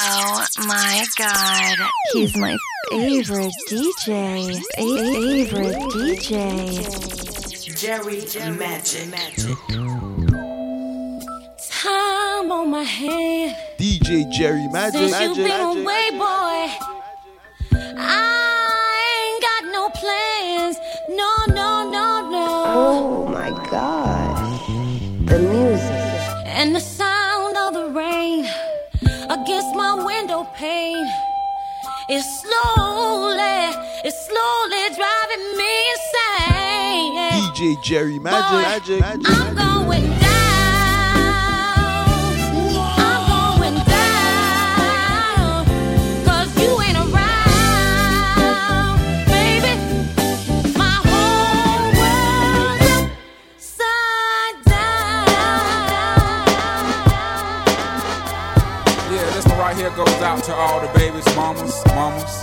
Oh my god. He's my favorite DJ. Favorite DJ. Jerry Magic. Time on my hand. DJ Jerry Magic. Since you been away, boy. Pane is slowly, it's slowly driving me insane. DJ Jerry Magic. Boy, Magic. Magic. Out to all the babies, mamas, mamas.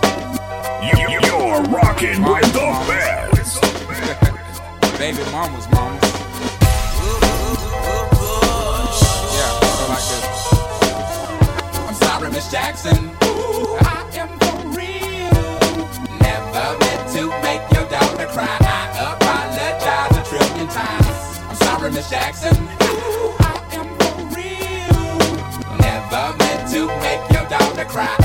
You, you're rocking with the best. Baby mamas, mamas. Yeah, go like this. I'm sorry, Miss Jackson. Ooh, I am for real. Never meant to make your daughter cry. I apologize a trillion times. I'm sorry, Miss Jackson. Ooh, I am for real. Never meant to make your daughter cry.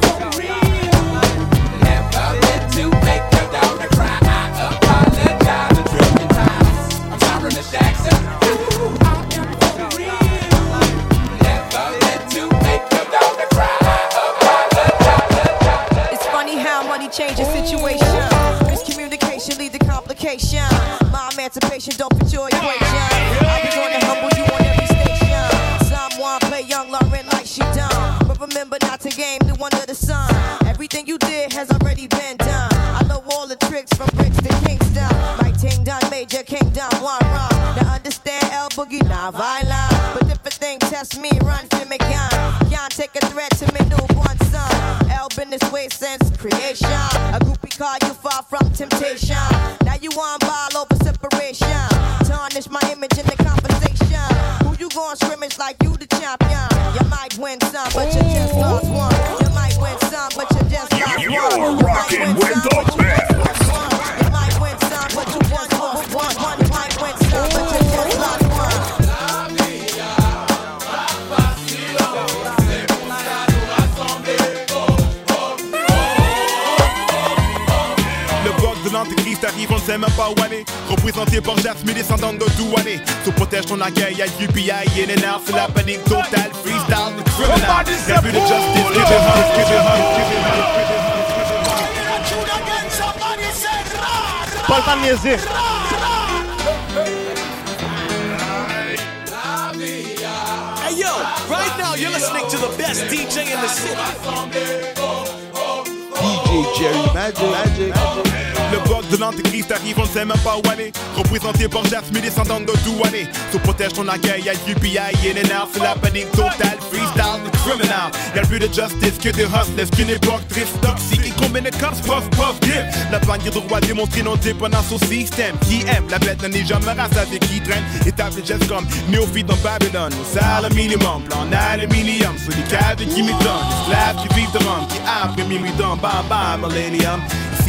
complication. My emancipation don't fit your equation. I be gonna humble you on every station. Someone play young Lauryn like she done. But remember not to game the one of the sun. Everything you did has already been done. I know all the tricks from bricks to Kingston. My ting done major kingdom one run. Now understand L Boogie not violent. But thing test me, run for me gun. Can't take a threat to me newborn son. L been this way since creation. A groupie call you far from temptation. Now you on ball over separation. Tarnish my image in the conversation. Who you going scrimmage like you the champion? You might win some, but you just lost one. You might win some, but you just lost one. You're rocking with the best. système Bawané Représenté par Jasmine, descendante de Douané. Sous protège ton accueil à UPI et Lénard C'est la panique totale, freestyle, criminal Rêve de justice, Paul pas niaiser Hey yo, right now you're listening to the best DJ in the city. DJ Jerry Magic, Magic. Magic. Le bloc de l'antéchrist arrive, on ne sait même pas où aller. Représenté par Jasmine, descendant de Douané. Se protège ton accueil, le UPI, et les nerfs, c'est la panique totale. Freestyle, criminal. Y'a plus de justice que de hustlers, qu'une époque triste, toxique. Et combien de cops, puff, puff, dip. La bannière de roi démontrée non dépendance au système. Qui aime, la bête n'est jamais rassasiée, qui traîne. Établi just comme néophyte dans Babylone. Au salaire minimum, plan aluminium. Sur les cadres qui m'étonnent. Esclaves qui vivent de rhum, qui après minuit dans bam bam, millennium.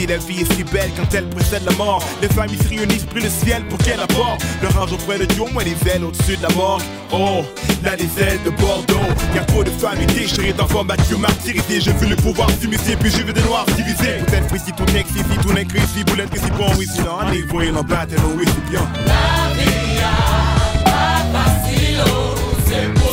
La vie est si belle quand elle précède la mort. Les familles se réunissent, pris le ciel pour qu'elle apporte. Leur ange auprès de Dieu, moins les ailes au-dessus de la mort. Oh, là les ailes de Bordeaux. Y'a trop de familles déchirées, d'enfants battus, martyrisés. J'ai vu le pouvoir s'immiscer, puis j'ai vu des noirs divisés. Peut-être ici tout n'est ici, tout n'est ici, vous l'êtes ici, bon, oui, sinon, on est voyé en battle, oh oui, c'est bien. C'est pour ça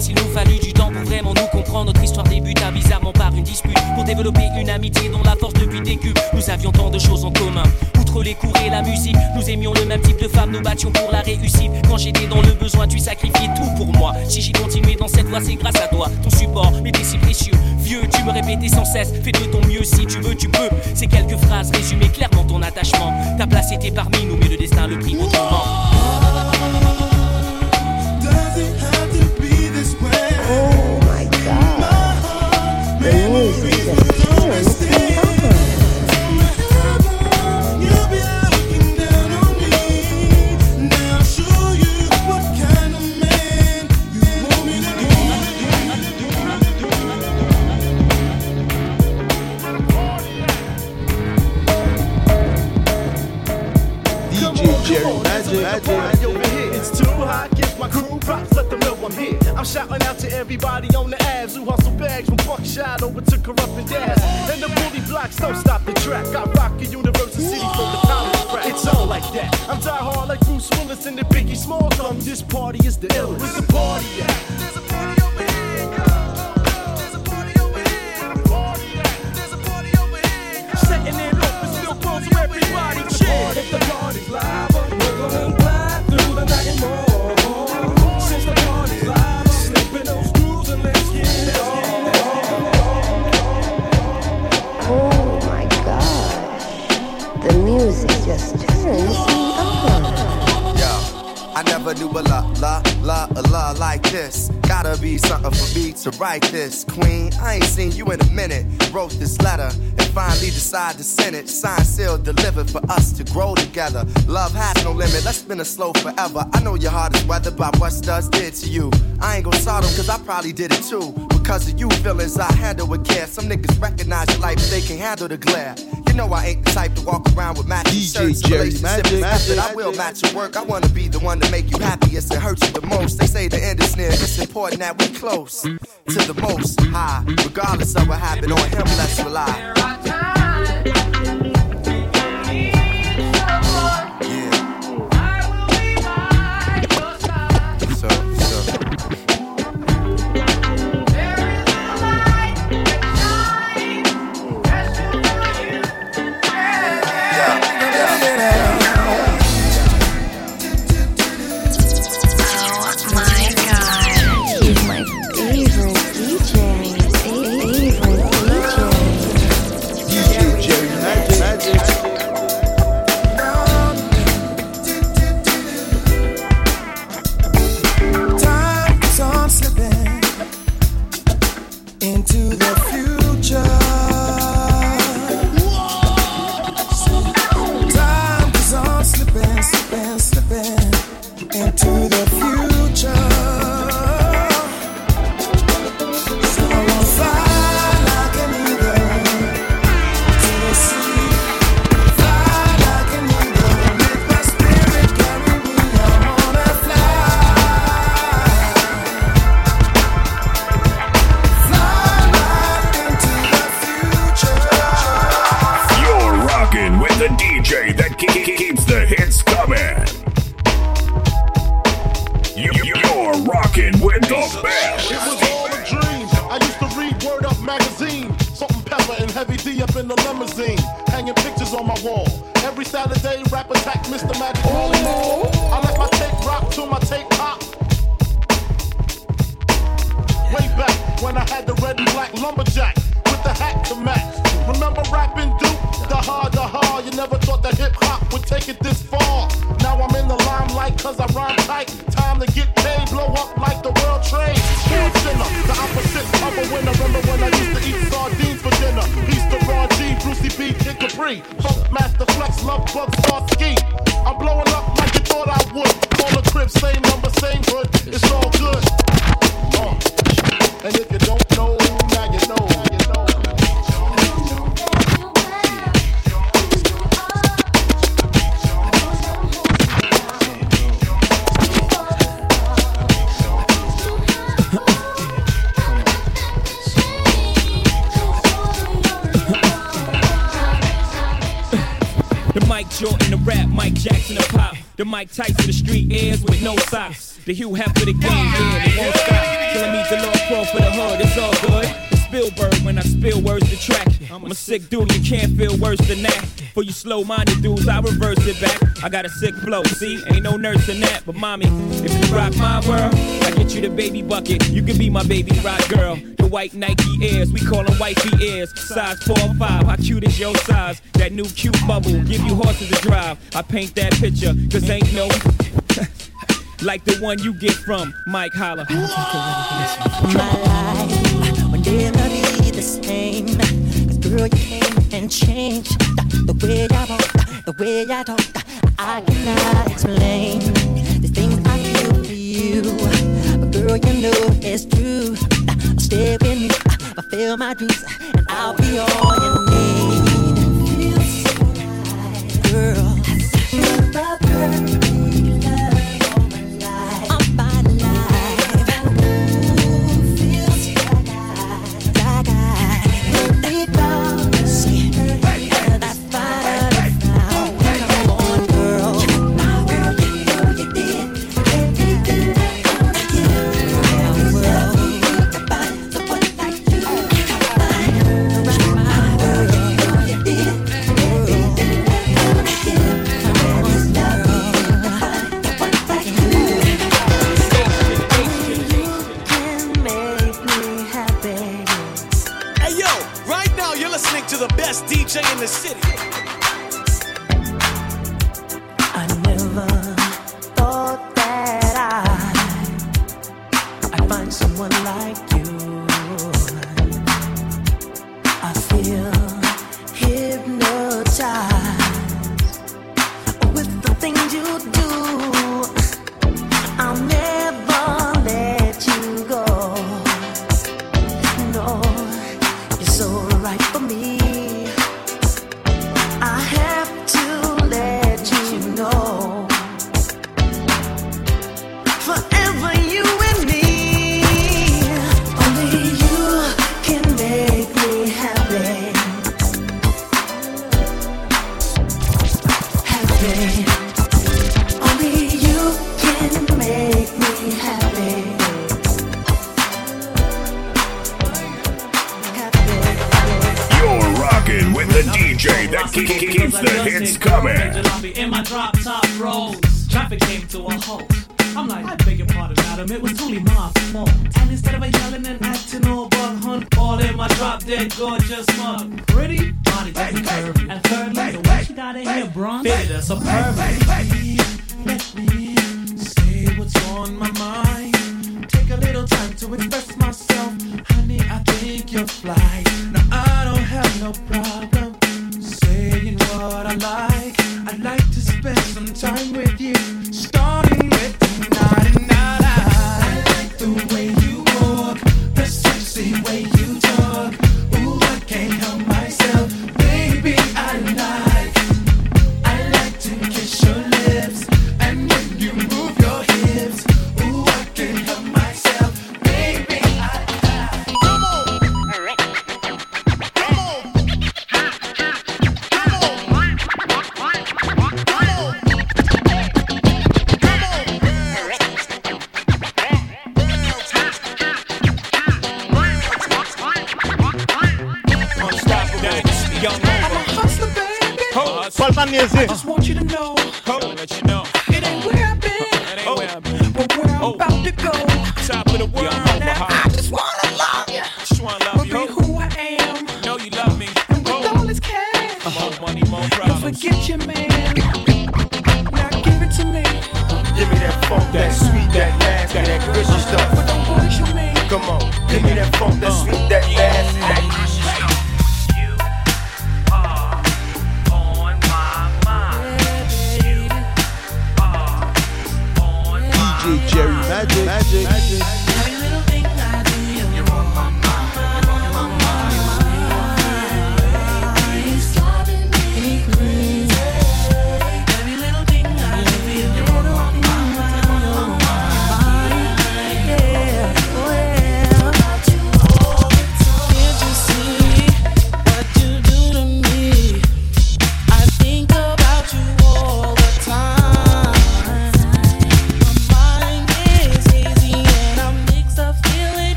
s'il nous fallut du temps pour vraiment nous comprendre. Notre histoire débuta bizarrement par une dispute pour développer une amitié dont la force depuis début. Nous avions tant de choses en commun. Outre les cours et la musique, nous aimions le même type de femme, nous battions pour la réussite. Quand j'étais dans le besoin, tu sacrifiais tout pour moi. Si j'ai continué dans cette voie, c'est grâce à toi. Ton support m'était si précieux. Vieux, tu me répétais sans cesse, fais de ton mieux si tu veux, tu peux. Ces quelques phrases résumaient clairement ton attachement. Ta place était parmi nous, mais le destin le prit autrement. Everybody on the ads who hustle bags from buckshot over to corrupt and dash. And the bully blocks don't stop the track. I rock a University City from the college crack. It's all like that. I'm die hard like Bruce Willis and the Biggie Small come. This party is the illest. Where's the party at? Setting I never knew a la la la a la like this. Gotta be something for me to write this. Queen, I ain't seen you in a minute. Wrote this letter finally decided to send it. Signed, sealed, delivered for us to grow together. Love has no limit. Let's spin it slow forever. I know your heart is weathered by what studs did to you. I ain't gonna sort them cause I probably did it too. Because of you feelings I handle with care. Some niggas recognize your life, but they can handle the glare. You know I ain't the type to walk around with matching DJ shirts. Jerry Relationship Magic, is method. I will match your work. I wanna be the one to make you happiest and hurt you the most. They say the end is near. It's important that we close to the most high. Regardless of what happened on him, let's rely. Attack Mr. Magic Molly. I let my tape rock till my tape pop. Way back when I had the red and black lumberjack with the hat to match. Remember rapping Duke? The hard, the hard. You never thought that hip hop would take it this far. Now I'm in the limelight cause I rhyme tight. Time to get paid, blow up like the world trade. Sports center, the opposite of a winner. Remember when I used to eat sardines for dinner? Peace to Ron G, Brucey B, Kid Capri. Funk Master Flex, Love Bug, Starski. I'm blowing up like you thought I would. Call the crib, same number, same hood. It's all good. Mike Jordan, the rap, Mike Jackson, the pop. The Mike Tyson, the street airs with no socks. The Hugh Hef for the game, yeah, it won't stop. Till I meet the Lord Pro for the hood, it's all good. Spielberg when I spill words to track. I'm a sick dude, you can't feel worse than that. For you slow minded dudes, I reverse it back. I got a sick flow, see? Ain't no nurse in that. But mommy, if rock my world, I get you the baby bucket. You can be my baby rock girl. The white Nike Airs, we call them wifey ears. Size 4 or 5, how cute is your size? That new cute bubble, give you horses to drive. I paint that picture, cause ain't no. like the one you get from Mike Holler. My life will never be the same. Cause girl, you came and changed the way I walk, the way I talk. I cannot explain it's true. Stay with me, fulfill my dreams, and I'll be all you need. Girl, in the city. I never thought that I I'd find someone like DJ that ke- ke- keeps the hits coming. In my drop top rolls, traffic came to a halt. I'm like, I beg your pardon, madam, it was only my fault. And instead of a yelling and acting all bug hunt, all in my drop dead gorgeous mug. Pretty, body doesn't curve. And thirdly, the way she got her hair bronze, fitted her superbly. Let me say what's on my mind. Take a little time to express myself. Honey, I think you're fly. Now, I don't have no problem what I like. I'd like to spend some time with you.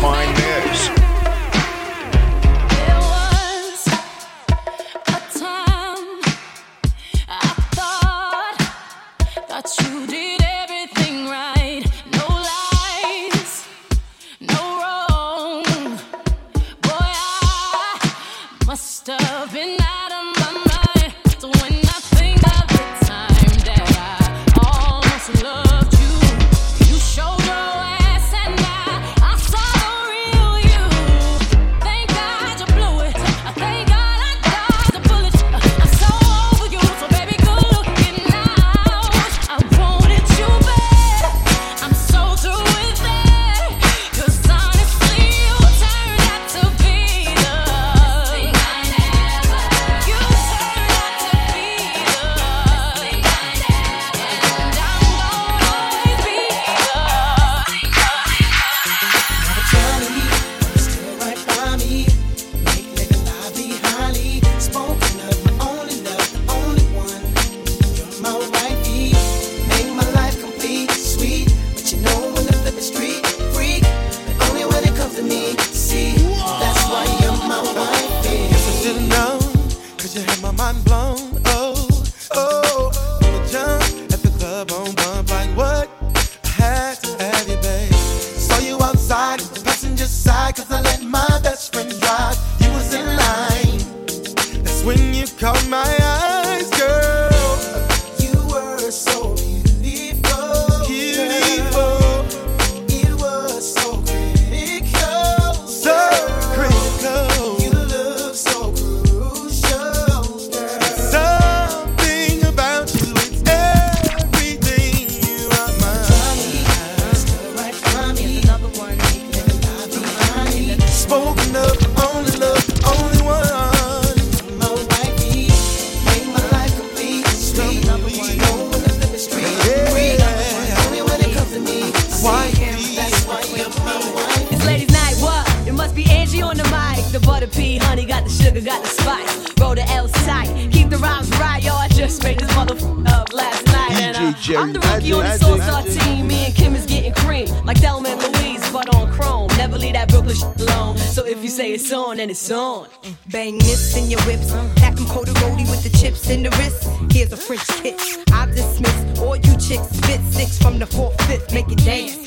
find I dismiss all you chicks. Spit six from the fourth, fifth. Make it dance.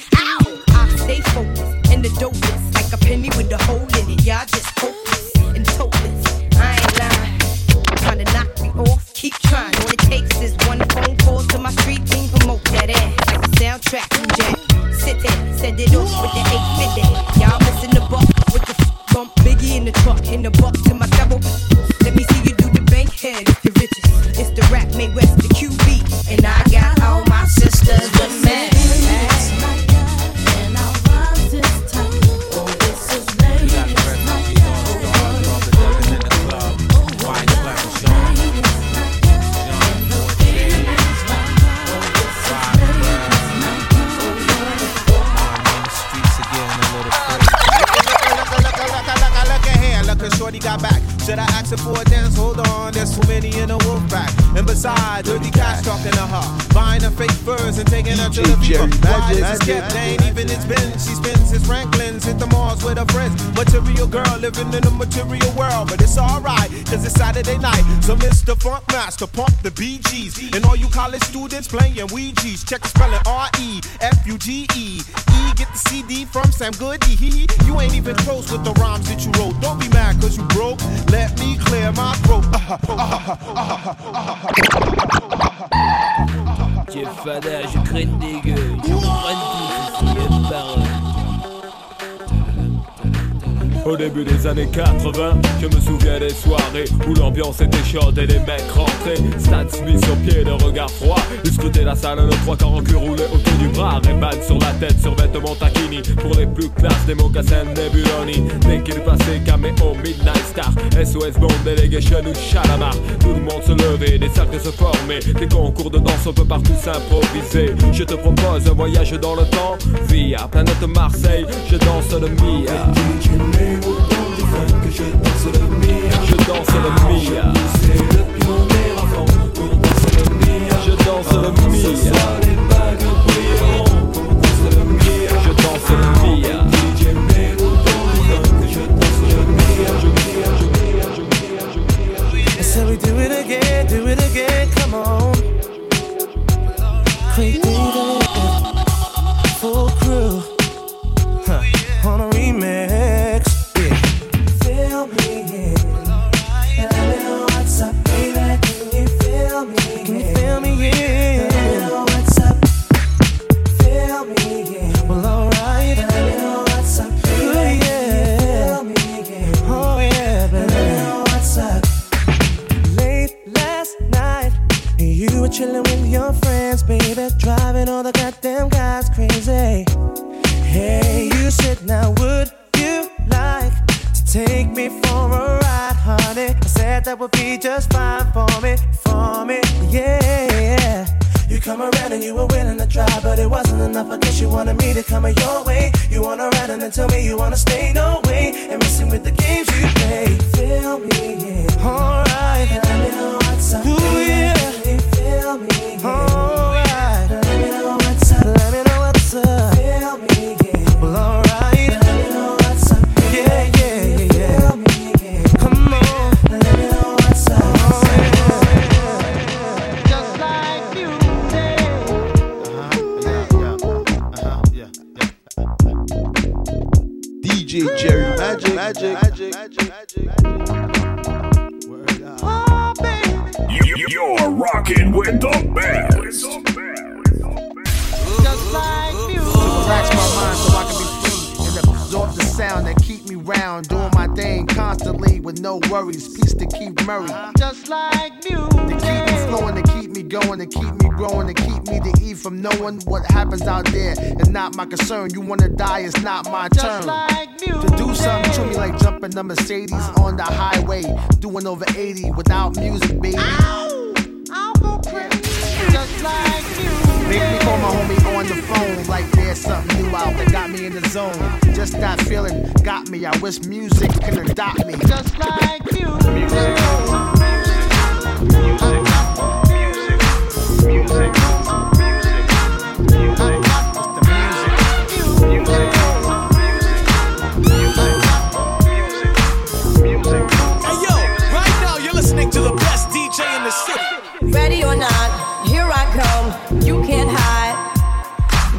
Shorty got back. Should I ask her for a dance? Hold on, there's too many in a wolf pack. And besides, dirty cats talking to her, buying her fake furs and taking her to the fever. Why is Magic. They ain't even his Benz. She spends his Franklin's, hit the malls with her friends. Material girl living in a material world, but it's alright, cause it's Saturday night. So Mr. Funk Master, pump the BGs. And all you college students playing Ouija's. Check the spelling R E F U G E. E, get the CD from Sam Goody. He, you ain't even close with the rhymes that you wrote. Don't be mad cause you broke. Let me clear my throat. Jeff Fada, je craigne des gueules. Je parole. Au début des années 80, je me souviens des soirées où l'ambiance était chaude et les mecs rentraient. Stan Smith sur pied, le regard froid. Ils scrutaient la salle, le trois quarts en cul roulé autour du bras. Rayman sur la tête, sur vêtements taquini. Pour les plus classes, des mocassins Nebuloni. Dès qu'il passait, caméo, Midnight Star. SOS Bond, Delegation ou Chalamar. Tout le monde se levait, des cercles se formaient. Des concours de danse, on peut partout s'improviser. Je te propose un voyage dans le temps. Via planète Marseille, je danse le Mia. Je danse le mia. Je danse le mia. Je danse le mia. Je danse le mia. No worries. Peace to keep Murray. Just like music. To keep me flowing, to keep me going, to keep me growing, to keep me to eat from knowing what happens out there. It's not my concern. You wanna die, it's not my turn. like To do something to me like jumping a Mercedes on the highway, doing over 80 without music, baby. Ow! I'll go crazy. Just like you. Make me call my homie on the phone like there's something new out that got me in the zone. Just that feeling got me. I wish music can adopt me. Just like you. Hey yo, right now you're listening to the best DJ in the city. Ready or not, here I come. You can't hide.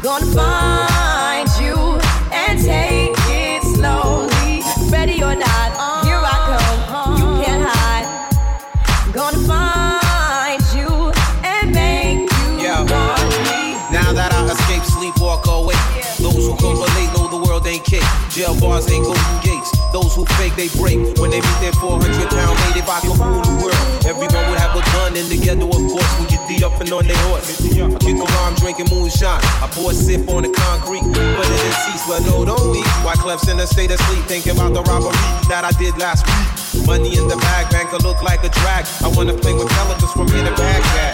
Gonna find bars ain't golden gates. Those who fake, they break. When they meet their 400 pound mate, if I could rule the world, everyone would have a gun in the ghetto, of course. We get beat up and on their horse. I kick around drinking moonshine. I pour a sip on the concrete, but it is cease. Well, no, don't we? Wyclef's in a state of sleep, thinking about the robbery that I did last week. Money in the bag, banker look like a drag. I wanna play with pelicans from here to Baghdad.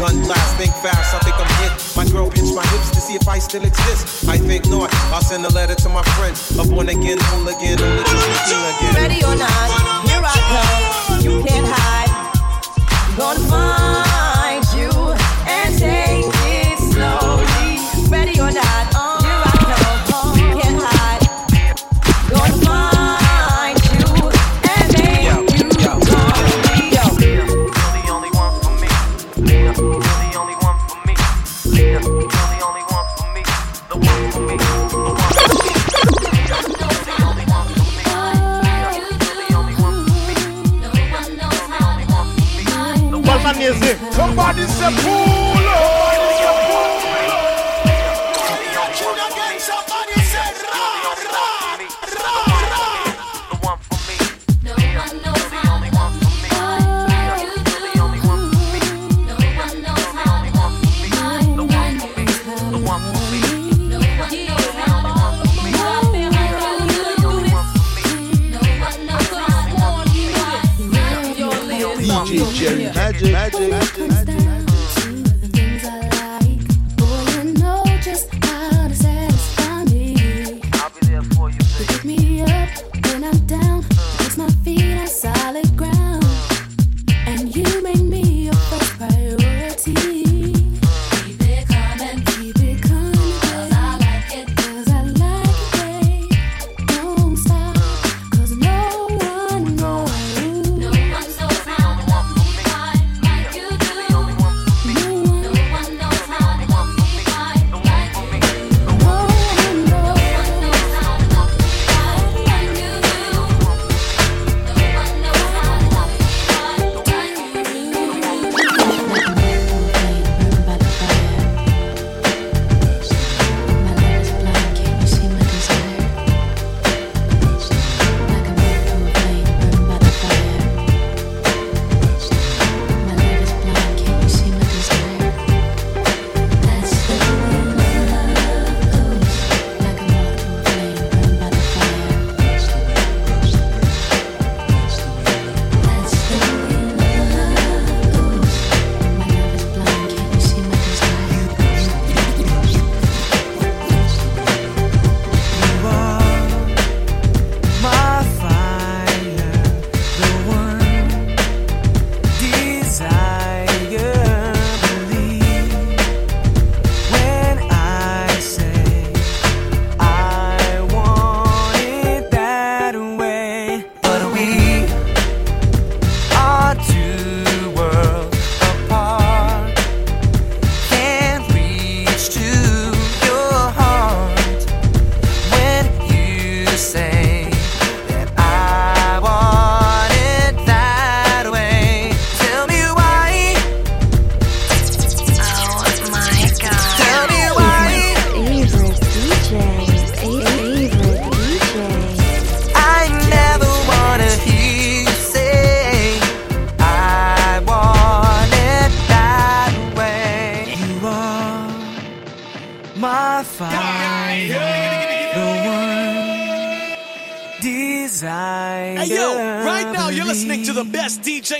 Gun blast, think fast, I think I'm hit. My girl pinched my hips to see if I still exist. I think not. I'll send a letter to my friends. A born again, only to be seen again. Ready or not, here I come. You can't hide. Gonna find Somebody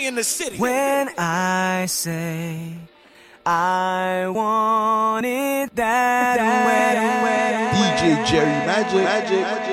best in the city. When I say I want it that way. DJ Jerry Magic. Magic.